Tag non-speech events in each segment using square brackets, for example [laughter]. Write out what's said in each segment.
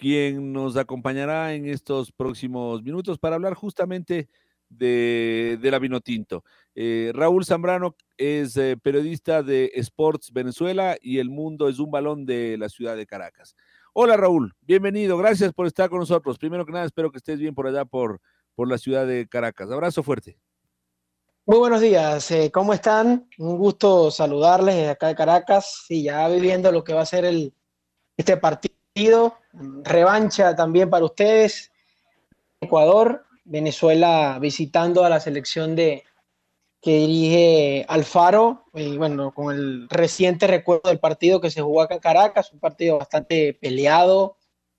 quien nos acompañará en estos próximos minutos para hablar justamente de, de la Vinotinto. Eh, Raúl Zambrano es eh, periodista de Sports Venezuela y El Mundo es un balón de la ciudad de Caracas. Hola Raúl, bienvenido, gracias por estar con nosotros. Primero que nada, espero que estés bien por allá, por, por la ciudad de Caracas. Abrazo fuerte. Muy buenos días, eh, ¿cómo están? Un gusto saludarles acá de Caracas y ya viviendo lo que va a ser el, este partido revancha también para ustedes. Ecuador, Venezuela visitando a la selección de que dirige Alfaro, y bueno, con el reciente recuerdo del partido que se jugó acá en Caracas, un partido bastante peleado,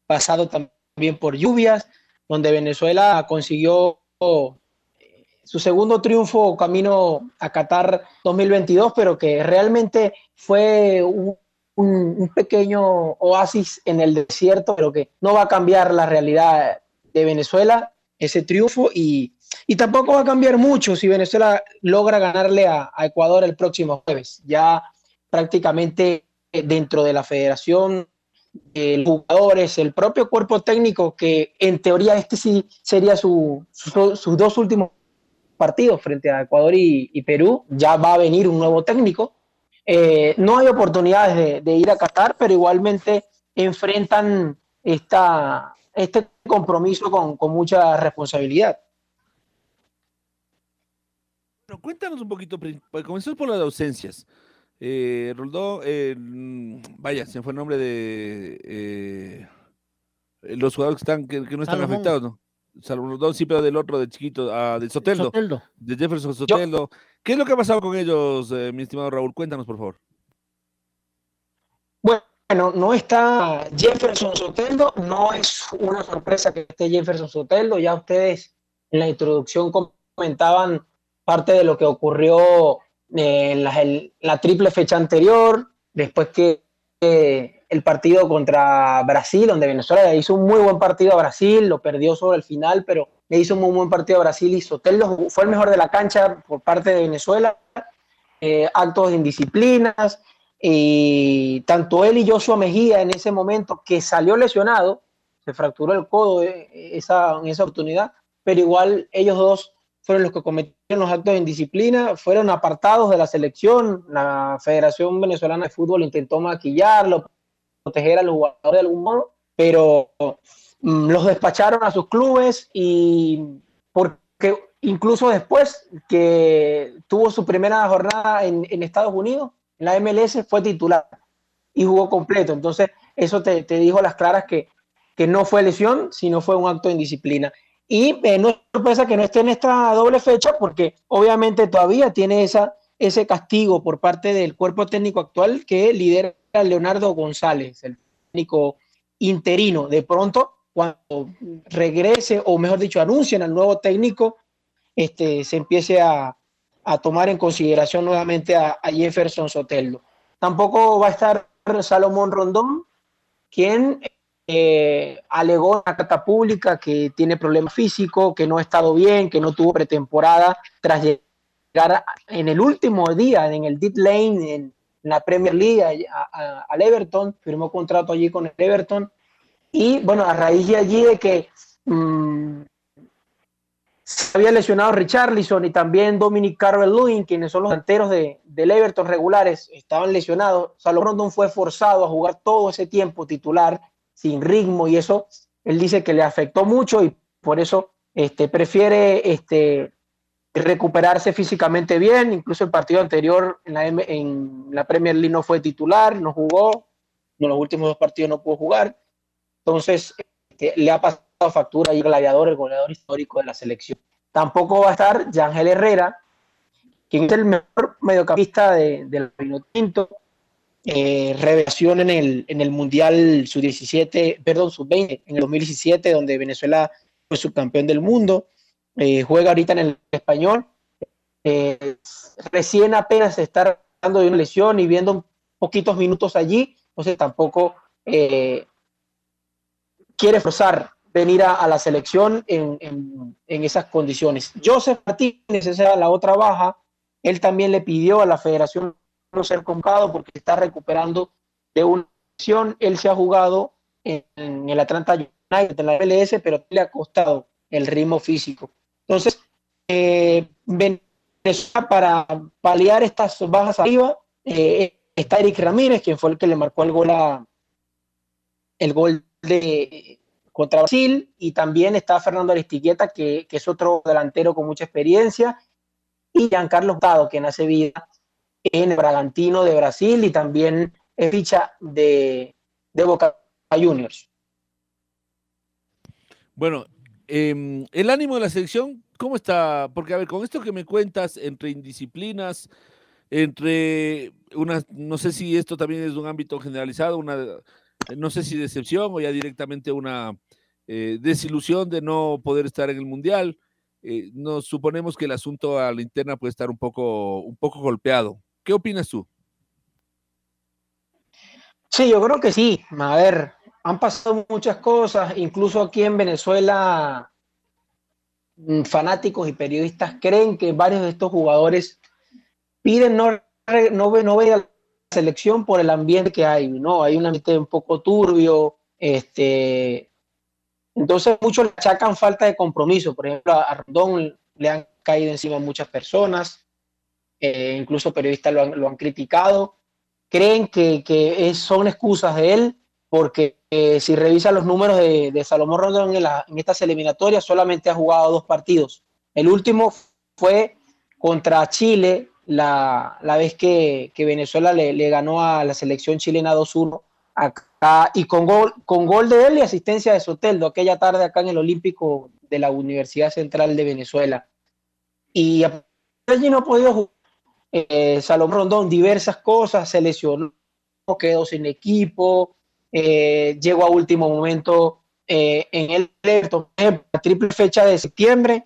pasado también por lluvias, donde Venezuela consiguió eh, su segundo triunfo camino a Qatar 2022, pero que realmente fue un, un, pequeño oasis en el desierto, pero que no va a cambiar la realidad de Venezuela, ese triunfo, y, tampoco va a cambiar mucho si Venezuela logra ganarle a, Ecuador el próximo jueves. Ya prácticamente dentro de la federación, los jugadores, el propio cuerpo técnico, que en teoría este sí sería sus dos últimos partidos frente a Ecuador y Perú, ya va a venir un nuevo técnico eh, no hay oportunidades de, ir a Qatar, pero igualmente enfrentan esta, este compromiso con, mucha responsabilidad. Bueno, cuéntanos un poquito, pues, comenzamos por las ausencias. Eh, Roldó, eh, vaya, se fue el nombre de eh, los jugadores que, están, que, no están afectados, ¿no? Salvo sí, pero del otro, de chiquito, ah, de Soteldo, de Jefferson Soteldo. ¿Qué es lo que ha pasado con ellos, eh, mi estimado Raúl? Cuéntanos, por favor. Bueno, no está Jefferson Soteldo, no es una sorpresa que esté Jefferson Soteldo, ya ustedes en la introducción comentaban parte de lo que ocurrió en la, triple fecha anterior, después que el partido contra Brasil, donde Venezuela hizo un muy buen partido a Brasil, lo perdió sobre el final, pero le hizo un muy buen partido a Brasil y Soteldo fue el mejor de la cancha por parte de Venezuela. Eh, actos de indisciplinas, y tanto él y Joshua Mejía en ese momento, que salió lesionado, se fracturó el codo eh, esa, en esa oportunidad, pero igual ellos dos fueron los que cometieron los actos de indisciplina, fueron apartados de la selección, la Federación Venezolana de Fútbol intentó maquillarlo, proteger a los jugadores de algún modo, pero mm, los despacharon a sus clubes y porque incluso después que tuvo su primera jornada en, Estados Unidos, en la MLS fue titular y jugó completo. Entonces, eso te, dijo las claras que, que no fue lesión, sino fue un acto de indisciplina. Y eh, no es sorpresa que no esté en esta doble fecha porque obviamente todavía tiene esa, ese castigo por parte del cuerpo técnico actual que lidera Leonardo González, el técnico interino. De pronto, cuando regrese, o mejor dicho, anuncien al nuevo técnico, este, se empiece a, tomar en consideración nuevamente a, Jefferson Soteldo. Tampoco va a estar Salomón Rondón, quien eh, alegó en la carta pública que tiene problemas físicos, que no ha estado bien, que no tuvo pretemporada tras en el último día en el dead lane en, la Premier League al Everton, firmó contrato allí con el Everton. Y bueno, a raíz de allí de que mm, había lesionado Richarlison y también Dominic Carver-Lewin, quienes son los delanteros de, del Everton regulares, estaban lesionados. Salomón Rondon fue forzado a jugar todo ese tiempo titular, sin ritmo, y eso él dice que le afectó mucho y por eso este, prefiere este, recuperarse físicamente bien, incluso el partido anterior en la, en la Premier League no fue titular, no jugó, en los últimos dos partidos no pudo jugar, entonces este, le ha pasado factura y el gladiador, el goleador histórico de la selección. Tampoco va a estar Yangel Herrera, quien es el mejor mediocampista de, del Pino Tinto, eh, revelación en el, en el Mundial Sub-17, perdón, Sub-20, en el 2017, donde Venezuela fue subcampeón del mundo. Eh, juega ahorita en el español. Eh, recién apenas se está dando de una lesión y viendo poquitos minutos allí, entonces tampoco quiere forzar venir a, la selección en, en, esas condiciones. Joseph Martínez, esa era la otra baja, él también le pidió a la federación no ser convocado porque está recuperando de una lesión. Él se ha jugado en, el Atlanta United, en la MLS, pero le ha costado el ritmo físico. Entonces, eh, para paliar estas bajas arriba, eh, está Eric Ramírez, quien fue el que le marcó el gol el gol de contra Brasil, y también está Fernando Aristiquieta, que, que es otro delantero con mucha experiencia, y Giancarlo Tado, quien hace vida en el Bragantino de Brasil y también es ficha de, de Boca Juniors. Bueno, em, el ánimo de la selección, ¿cómo está? Porque, a ver, con esto que me cuentas, entre indisciplinas, entre una, no sé si esto también es un ámbito generalizado, una, no sé si decepción o ya directamente una eh, desilusión de no poder estar en el Mundial. Eh, nos suponemos que el asunto a la interna puede estar un poco, un poco golpeado. ¿Qué opinas tú? Sí, yo creo que sí. A ver, han pasado muchas cosas, incluso aquí en Venezuela, mm, fanáticos y periodistas creen que varios de estos jugadores piden no, no, no ver a la selección por el ambiente que hay, ¿no? Hay un ambiente un poco turbio, este, entonces muchos le achacan falta de compromiso. Por ejemplo, a Rondón le han caído encima muchas personas, eh, incluso periodistas lo han, criticado, creen que, son excusas de él, porque eh, si revisa los números de, Salomón Rondón en, estas eliminatorias, solamente ha jugado dos partidos. El último fue contra Chile, la, vez que, Venezuela le, ganó a la selección chilena 2-1 acá, y con gol, con gol de él y asistencia de Soteldo aquella tarde acá en el Olímpico de la Universidad Central de Venezuela. Y allí no ha podido jugar eh, Salomón Rondón diversas cosas, se lesionó, quedó sin equipo, eh, llegó a último momento eh, en el la triple fecha de septiembre,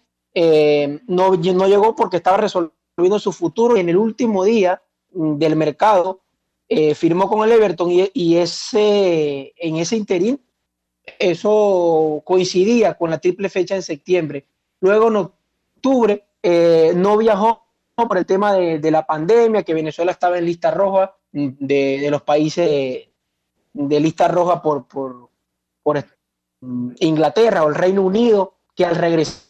no, no llegó porque estaba resolviendo su futuro y en el último día mm, del mercado firmó con el Everton y, ese, en ese interín eso coincidía con la triple fecha en septiembre. Luego en octubre no viajó por el tema de, la pandemia, que Venezuela estaba en lista roja de, los países de, lista roja por, por, Inglaterra o el Reino Unido, que al regresar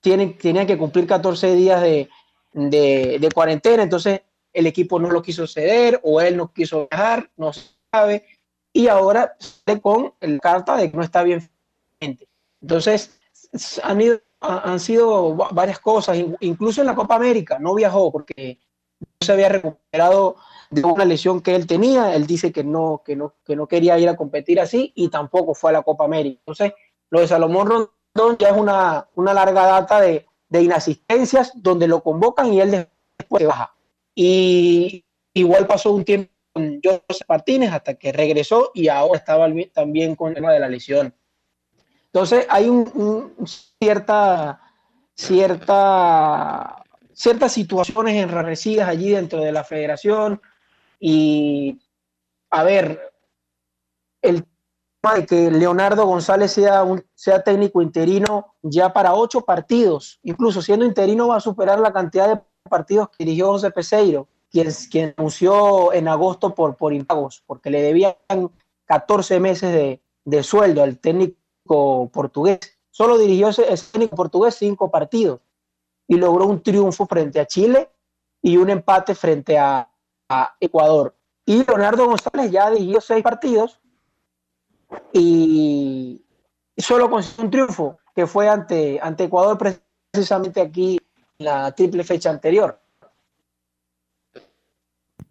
tienen, tenían que cumplir 14 días de, de, cuarentena, entonces el equipo no lo quiso ceder o él no quiso viajar, no sabe, y ahora con la carta de que no está bien. Entonces, han ido han sido varias cosas, incluso en la Copa América, no viajó porque se había recuperado de una lesión que él tenía, él dice que no, que no, que no quería ir a competir así y tampoco fue a la Copa América. Entonces, lo de Salomón Rondón ya es una, una larga data de, de inasistencias donde lo convocan y él después se baja. Y igual pasó un tiempo con José Martínez hasta que regresó y ahora estaba también con el tema de la lesión. Entonces hay un, cierta, cierta, ciertas situaciones enrarecidas allí dentro de la federación y a ver, el tema de que Leonardo González sea, un, sea técnico interino ya para ocho partidos, incluso siendo interino va a superar la cantidad de partidos que dirigió José Peseiro, quien, quien anunció en agosto por, por impagos, porque le debían 14 meses de, de sueldo al técnico portugués. Solo dirigió ese, técnico portugués cinco partidos y logró un triunfo frente a Chile y un empate frente a, Ecuador. Y Leonardo González ya dirigió seis partidos y solo consiguió un triunfo que fue ante, ante Ecuador precisamente aquí la triple fecha anterior.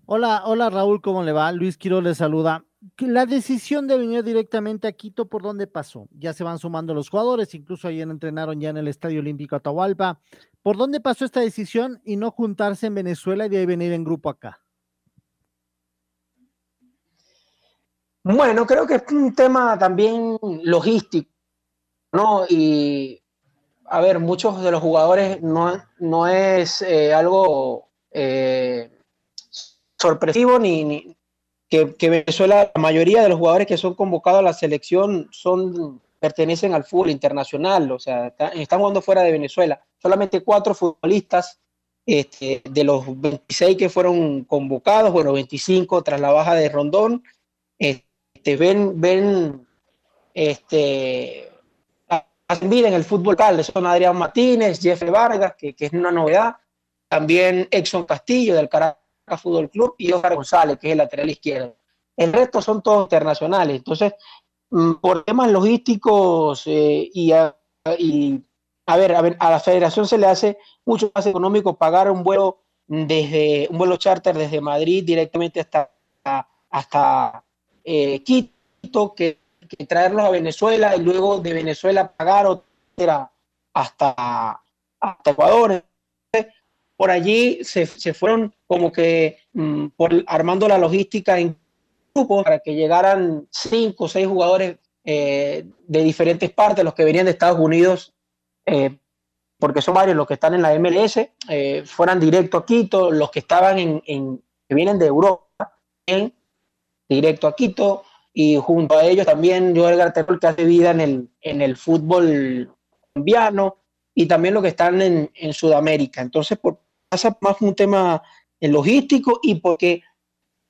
Hola, hola Raúl, ¿cómo le va? Luis Quiroz le saluda. La decisión de venir directamente a Quito, ¿por dónde pasó? Ya se van sumando los jugadores, incluso ayer entrenaron ya en el Estadio Olímpico Atahualpa. ¿Por dónde pasó esta decisión y no juntarse en Venezuela y de ahí venir en grupo acá? Bueno, creo que es un tema también logístico, ¿no? Y, a ver, muchos de los jugadores no, no es eh, algo eh, sorpresivo ni, que, Venezuela, la mayoría de los jugadores que son convocados a la selección son pertenecen al fútbol internacional, o sea, están jugando fuera de Venezuela. Solamente cuatro futbolistas este, de los 26 que fueron convocados, bueno, 25 tras la baja de Rondón, este, ven, ven, este, hacen vida en el fútbol local, son Adrián Martínez, Jeffrey Vargas, que, que es una novedad, también Exxon Castillo del Caracas Fútbol Club y Oscar González, que es el lateral izquierdo. El resto son todos internacionales. Entonces, mm, por temas logísticos eh, y, a, ver, a, la federación se le hace mucho más económico pagar un vuelo desde un vuelo charter desde Madrid directamente hasta, hasta eh, Quito que, traerlos a Venezuela y luego de Venezuela pagar otra hasta, hasta Ecuador por allí se, fueron como que mm, por, armando la logística en grupos para que llegaran cinco o seis jugadores eh, de diferentes partes, los que venían de Estados Unidos, eh, porque son varios los que están en la MLS, eh, fueran directo a Quito, los que estaban en, que vienen de Europa, en directo a Quito, y junto a ellos también Joel Garterol, que hace vida en el, en el fútbol colombiano, y también los que están en, en Sudamérica. Entonces, por, pasa más un tema logístico y porque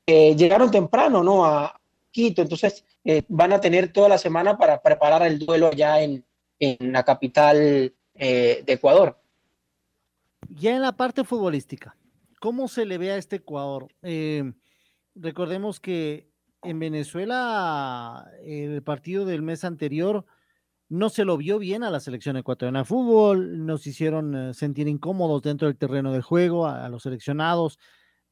eh, llegaron temprano ¿no? a Quito, entonces eh, van a tener toda la semana para preparar el duelo ya en, en la capital eh, de Ecuador. Ya en la parte futbolística, ¿cómo se le ve a este Ecuador? recordemos que en Venezuela el partido del mes anterior no se lo vio bien a la selección ecuatoriana de fútbol, nos hicieron eh, sentir incómodos dentro del terreno de juego, a, los seleccionados,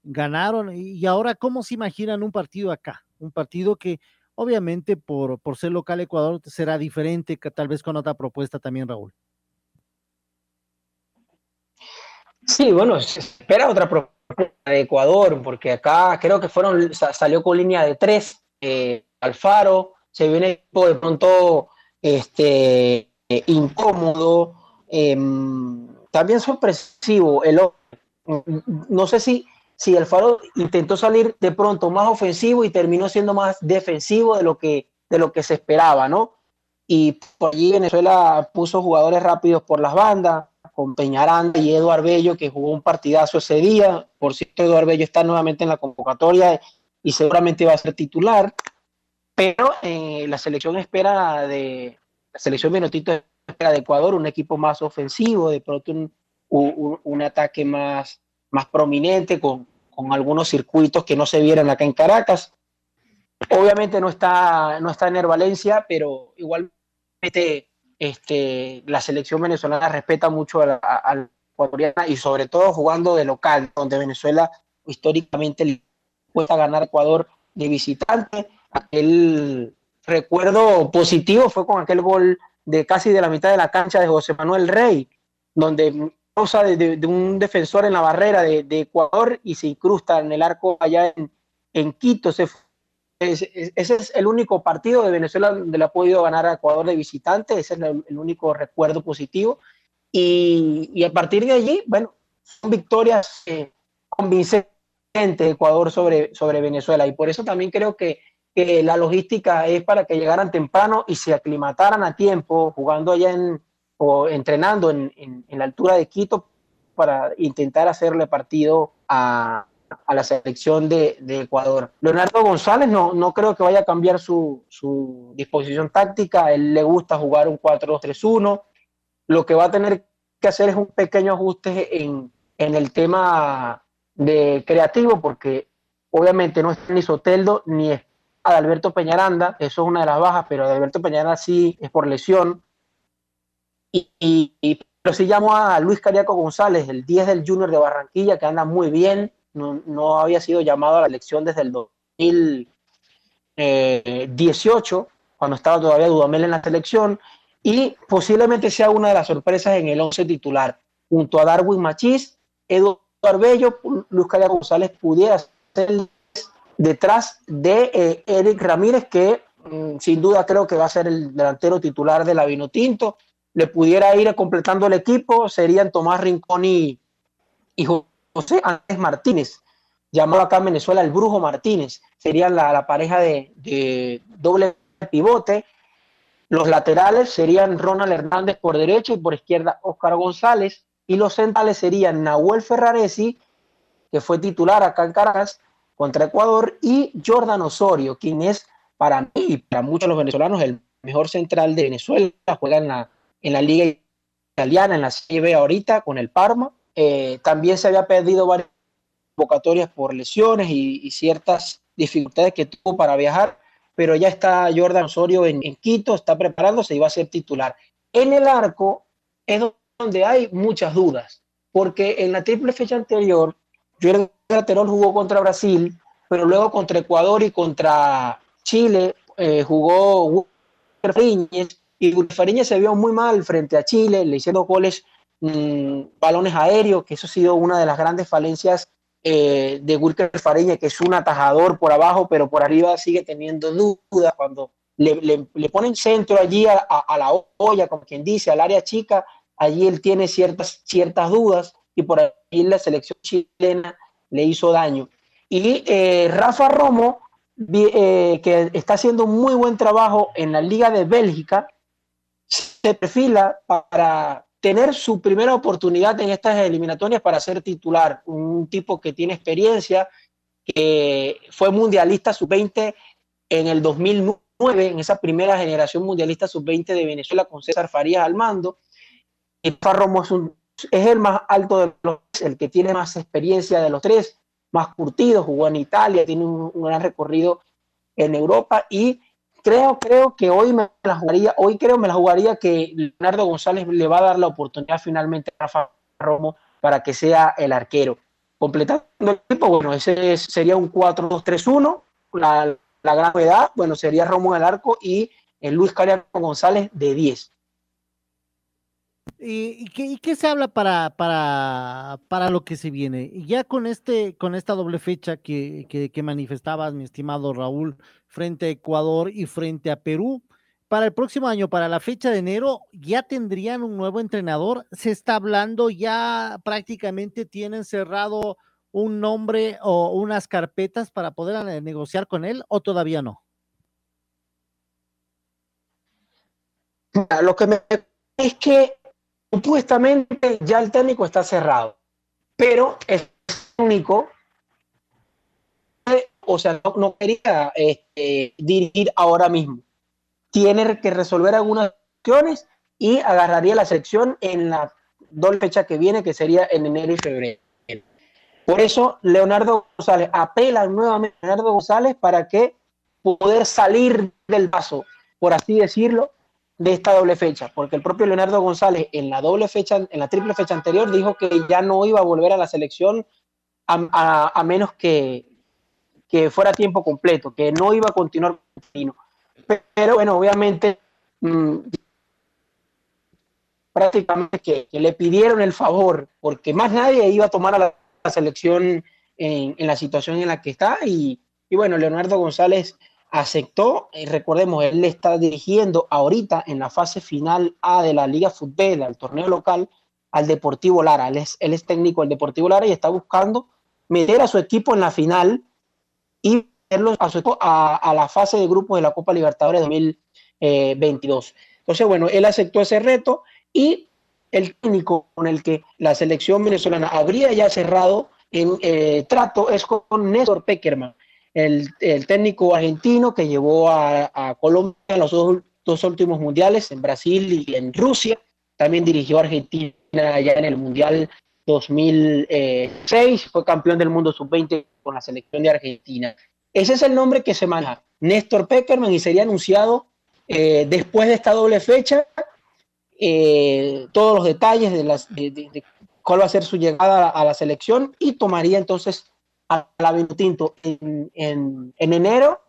ganaron y ahora cómo se imaginan un partido acá, un partido que obviamente por, por ser local Ecuador será diferente, tal vez con otra propuesta también, Raúl. Sí, bueno, se espera otra propuesta de Ecuador, porque acá creo que fueron, salió con línea de tres, eh, Alfaro, se viene de pronto este, incómodo, em, también sorpresivo. El, no sé si, si el Faro intentó salir de pronto más ofensivo y terminó siendo más defensivo de lo que, de lo que se esperaba, ¿no? Y por allí Venezuela puso jugadores rápidos por las bandas, con Peñaranda y Eduardo Bello, que jugó un partidazo ese día. Por cierto, Eduardo Bello está nuevamente en la convocatoria y seguramente va a ser titular pero eh, la selección espera de la selección minutito espera de Ecuador un equipo más ofensivo, de pronto un, un, ataque más, más prominente con, con, algunos circuitos que no se vieran acá en Caracas. Obviamente no está, no está en Valencia, pero igualmente este, la selección venezolana respeta mucho al ecuatoriana y sobre todo jugando de local, donde Venezuela históricamente le cuesta ganar a Ecuador de visitante aquel recuerdo positivo fue con aquel gol de casi de la mitad de la cancha de José Manuel Rey, donde causa de, un defensor en la barrera de, Ecuador y se incrusta en el arco allá en, Quito. Ese, es el único partido de Venezuela donde le ha podido ganar a Ecuador de visitante, ese es el, único recuerdo positivo. Y, a partir de allí, bueno, son victorias eh, convincentes de Ecuador sobre, sobre Venezuela. Y por eso también creo que que la logística es para que llegaran temprano y se aclimataran a tiempo, jugando allá en, o entrenando en, en, la altura de Quito para intentar hacerle partido a, a la selección de, de, Ecuador. Leonardo González no, no creo que vaya a cambiar su, su disposición táctica, él le gusta jugar un 4-2-3-1, lo que va a tener que hacer es un pequeño ajuste en, en el tema de creativo, porque obviamente no es ni Soteldo ni es Alberto Peñaranda, eso es una de las bajas, pero Alberto Peñaranda sí es por lesión. Y, pero sí llamó a Luis Cariaco González, el 10 del Junior de Barranquilla, que anda muy bien, no, no había sido llamado a la elección desde el 2018, cuando estaba todavía Dudamel en la selección, y posiblemente sea una de las sorpresas en el 11 titular, junto a Darwin Machís, Eduardo Arbello, Luis Cariaco González pudiera ser detrás de eh, Eric Ramírez, que mm, sin duda creo que va a ser el delantero titular de la Vinotinto. Le pudiera ir completando el equipo, serían Tomás Rincón y, José Andrés Martínez, llamado acá en Venezuela el Brujo Martínez. Serían la, pareja de, doble pivote. Los laterales serían Ronald Hernández por derecha y por izquierda Óscar González. Y los centrales serían Nahuel Ferraresi, que fue titular acá en Caracas, contra Ecuador y Jordan Osorio, quien es para mí y para muchos los venezolanos el mejor central de Venezuela, juega en la, en la liga italiana, en la Serie ahorita con el Parma. Eh, también se había perdido varias convocatorias por lesiones y, ciertas dificultades que tuvo para viajar, pero ya está Jordan Osorio en, en, Quito, está preparándose y va a ser titular. En el arco es donde hay muchas dudas, porque en la triple fecha anterior Jordan Terol jugó contra Brasil, pero luego contra Ecuador y contra Chile eh, jugó Fariñez y Fariñez se vio muy mal frente a Chile, le hicieron goles, mm, balones aéreos, que eso ha sido una de las grandes falencias eh, de Wilker Fariñez, que es un atajador por abajo, pero por arriba sigue teniendo dudas cuando le, ponen centro allí a, la olla, como quien dice, al área chica, allí él tiene ciertas, ciertas dudas y por ahí la selección chilena le hizo daño. Y eh, Rafa Romo, eh, que está haciendo muy buen trabajo en la Liga de Bélgica, se perfila para tener su primera oportunidad en estas eliminatorias para ser titular. Un tipo que tiene experiencia, que fue mundialista sub-20 en el 2009, en esa primera generación mundialista sub-20 de Venezuela con César Farías al mando. Rafa Romo es un es el más alto de los el que tiene más experiencia de los tres, más curtido, jugó en Italia, tiene un, gran recorrido en Europa y creo, creo que hoy me la jugaría, hoy creo me la jugaría que Leonardo González le va a dar la oportunidad finalmente a Rafa Romo para que sea el arquero. Completando el equipo, bueno, ese sería un 4-2-3-1, la, la gran novedad, bueno, sería Romo en el arco y el Luis Cariano González de 10. ¿Y, qué, se habla para, para, para, lo que se viene? Ya con, este, con esta doble fecha que, que, manifestabas, mi estimado Raúl, frente a Ecuador y frente a Perú, para el próximo año, para la fecha de enero, ya tendrían un nuevo entrenador. Se está hablando, ya prácticamente tienen cerrado un nombre o unas carpetas para poder eh, negociar con él o todavía no. Lo que me es que Supuestamente ya el técnico está cerrado, pero es único, o sea, no, quería este, dirigir ahora mismo. Tiene que resolver algunas cuestiones y agarraría la sección en la doble fecha que viene, que sería en enero y febrero. Por eso Leonardo González apela nuevamente a Leonardo González para que poder salir del paso, por así decirlo, de esta doble fecha, porque el propio Leonardo González en la doble fecha, en la triple fecha anterior, dijo que ya no iba a volver a la selección a, menos que, que, fuera tiempo completo, que no iba a continuar Pero bueno, obviamente, mm, prácticamente que, le pidieron el favor, porque más nadie iba a tomar a la, selección en, en, la situación en la que está, y, y bueno, Leonardo González aceptó, y recordemos, él está dirigiendo ahorita en la fase final A de la Liga Fútbol, al torneo local, al Deportivo Lara. Él es, él es técnico del Deportivo Lara y está buscando meter a su equipo en la final y meterlo a, a, la fase de grupos de la Copa Libertadores 2022. Entonces, bueno, él aceptó ese reto y el técnico con el que la selección venezolana habría ya cerrado en eh, trato es con Néstor Peckerman el, técnico argentino que llevó a, Colombia en los dos, últimos mundiales, en Brasil y en Rusia. También dirigió a Argentina ya en el Mundial 2006, fue campeón del mundo sub-20 con la selección de Argentina. Ese es el nombre que se maneja, Néstor Peckerman, y sería anunciado eh, después de esta doble fecha eh, todos los detalles de, las, de, cuál va a ser su llegada a la selección y tomaría entonces a la Vinotinto en, en, en enero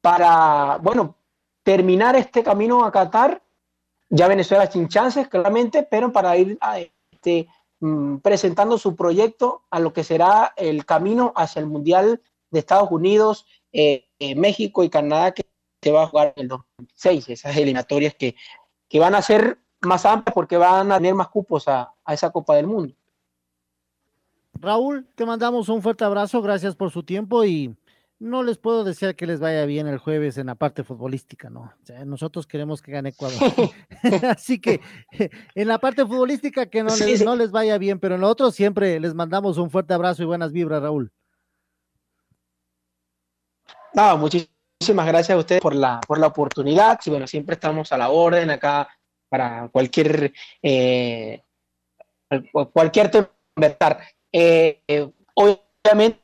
para, bueno, terminar este camino a Qatar. Ya Venezuela sin chances, claramente, pero para ir a, este, mm, presentando su proyecto a lo que será el camino hacia el Mundial de Estados Unidos, eh, eh, México y Canadá que se va a jugar en el 2026. Esas eliminatorias que, que van a ser más amplias porque van a tener más cupos a, a esa Copa del Mundo. Raúl, te mandamos un fuerte abrazo, gracias por su tiempo y no les puedo decir que les vaya bien el jueves en la parte futbolística, ¿no? O sea, nosotros queremos que gane Ecuador. [laughs] [laughs] Así que [laughs] en la parte futbolística que no, les, no les vaya bien, pero en lo otro siempre les mandamos un fuerte abrazo y buenas vibras, Raúl. No, muchísimas gracias a ustedes por la, por la oportunidad. Y bueno, siempre estamos a la orden acá para cualquier, eh, cualquier tema. Eh, obviamente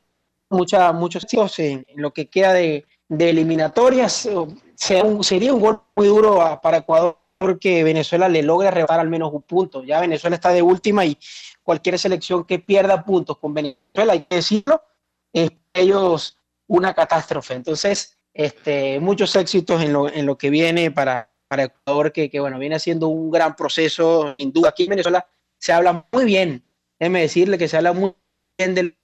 mucha, muchos chicos en, lo que queda de, eliminatorias. sería un gol muy duro para Ecuador porque Venezuela le logra arrebatar al menos un punto. Ya Venezuela está de última y cualquier selección que pierda puntos con Venezuela, hay que decirlo, es ellos una catástrofe. Entonces, este, muchos éxitos en lo, en lo que viene para, para Ecuador, que, que, bueno, viene haciendo un gran proceso, sin duda. Aquí en Venezuela se habla muy bien, déjeme decirle que se habla muy bien del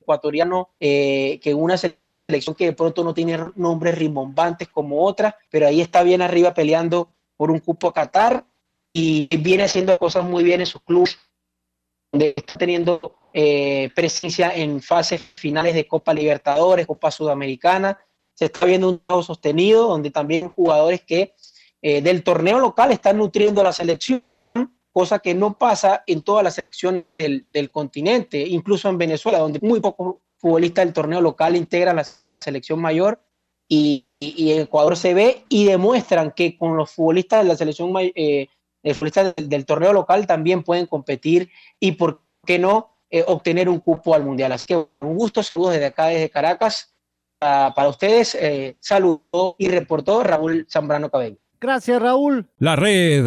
ecuatoriano, eh, que una selección que de pronto no tiene nombres rimbombantes como otra, pero ahí está bien arriba peleando por un cupo a Qatar y viene haciendo cosas muy bien en sus clubes, donde está teniendo eh, presencia en fases finales de Copa Libertadores, Copa Sudamericana. Se está viendo un trabajo sostenido, donde también jugadores que eh, del torneo local están nutriendo la selección cosa que no pasa en todas las selecciones del, continente, incluso en Venezuela, donde muy pocos futbolistas del torneo local integran la selección mayor y, en Ecuador se ve y demuestran que con los futbolistas de la selección eh, futbolistas del, torneo local también pueden competir y por qué no eh, obtener un cupo al mundial. Así que un gusto, saludos desde acá, desde Caracas. para ustedes, eh, saludó y reportó Raúl Zambrano Cabello. Gracias, Raúl. La red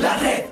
La red.